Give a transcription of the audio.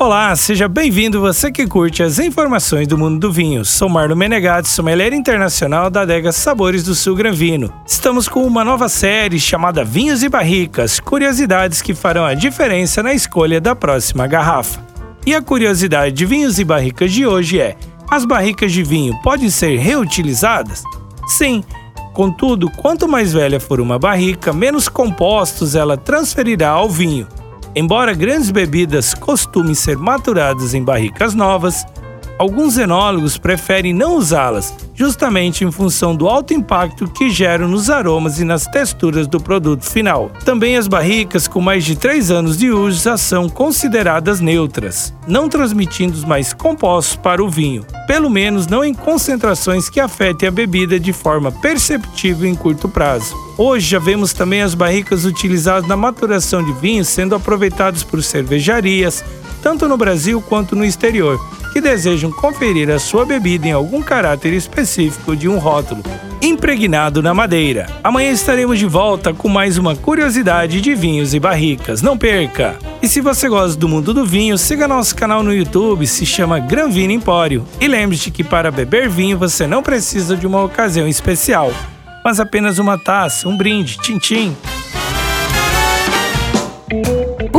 Olá, seja bem-vindo você que curte as informações do mundo do vinho. Sou Marlon Menegatti, sommelier internacional da adega Sabores do Sul Gran Vino. Estamos com uma nova série chamada Vinhos e Barricas, curiosidades que farão a diferença na escolha da próxima garrafa. E a curiosidade de vinhos e barricas de hoje é: as barricas de vinho podem ser reutilizadas? Sim. Contudo, quanto mais velha for uma barrica, menos compostos ela transferirá ao vinho. Embora grandes bebidas costumem ser maturadas em barricas novas, alguns enólogos preferem não usá-las, justamente em função do alto impacto que geram nos aromas e nas texturas do produto final. Também as barricas com mais de 3 anos de uso já são consideradas neutras, não transmitindo os mais compostos para o vinho, pelo menos não em concentrações que afetem a bebida de forma perceptível em curto prazo. Hoje já vemos também as barricas utilizadas na maturação de vinhos sendo aproveitadas por cervejarias, tanto no Brasil quanto no exterior, que desejam conferir a sua bebida em algum caráter específico de um rótulo, impregnado na madeira. Amanhã estaremos de volta com mais uma curiosidade de vinhos e barricas. Não perca! E se você gosta do mundo do vinho, siga nosso canal no YouTube, se chama Gran Vino Empório. E lembre-se que para beber vinho você não precisa de uma ocasião especial mas apenas uma taça, um brinde, tchim-tchim.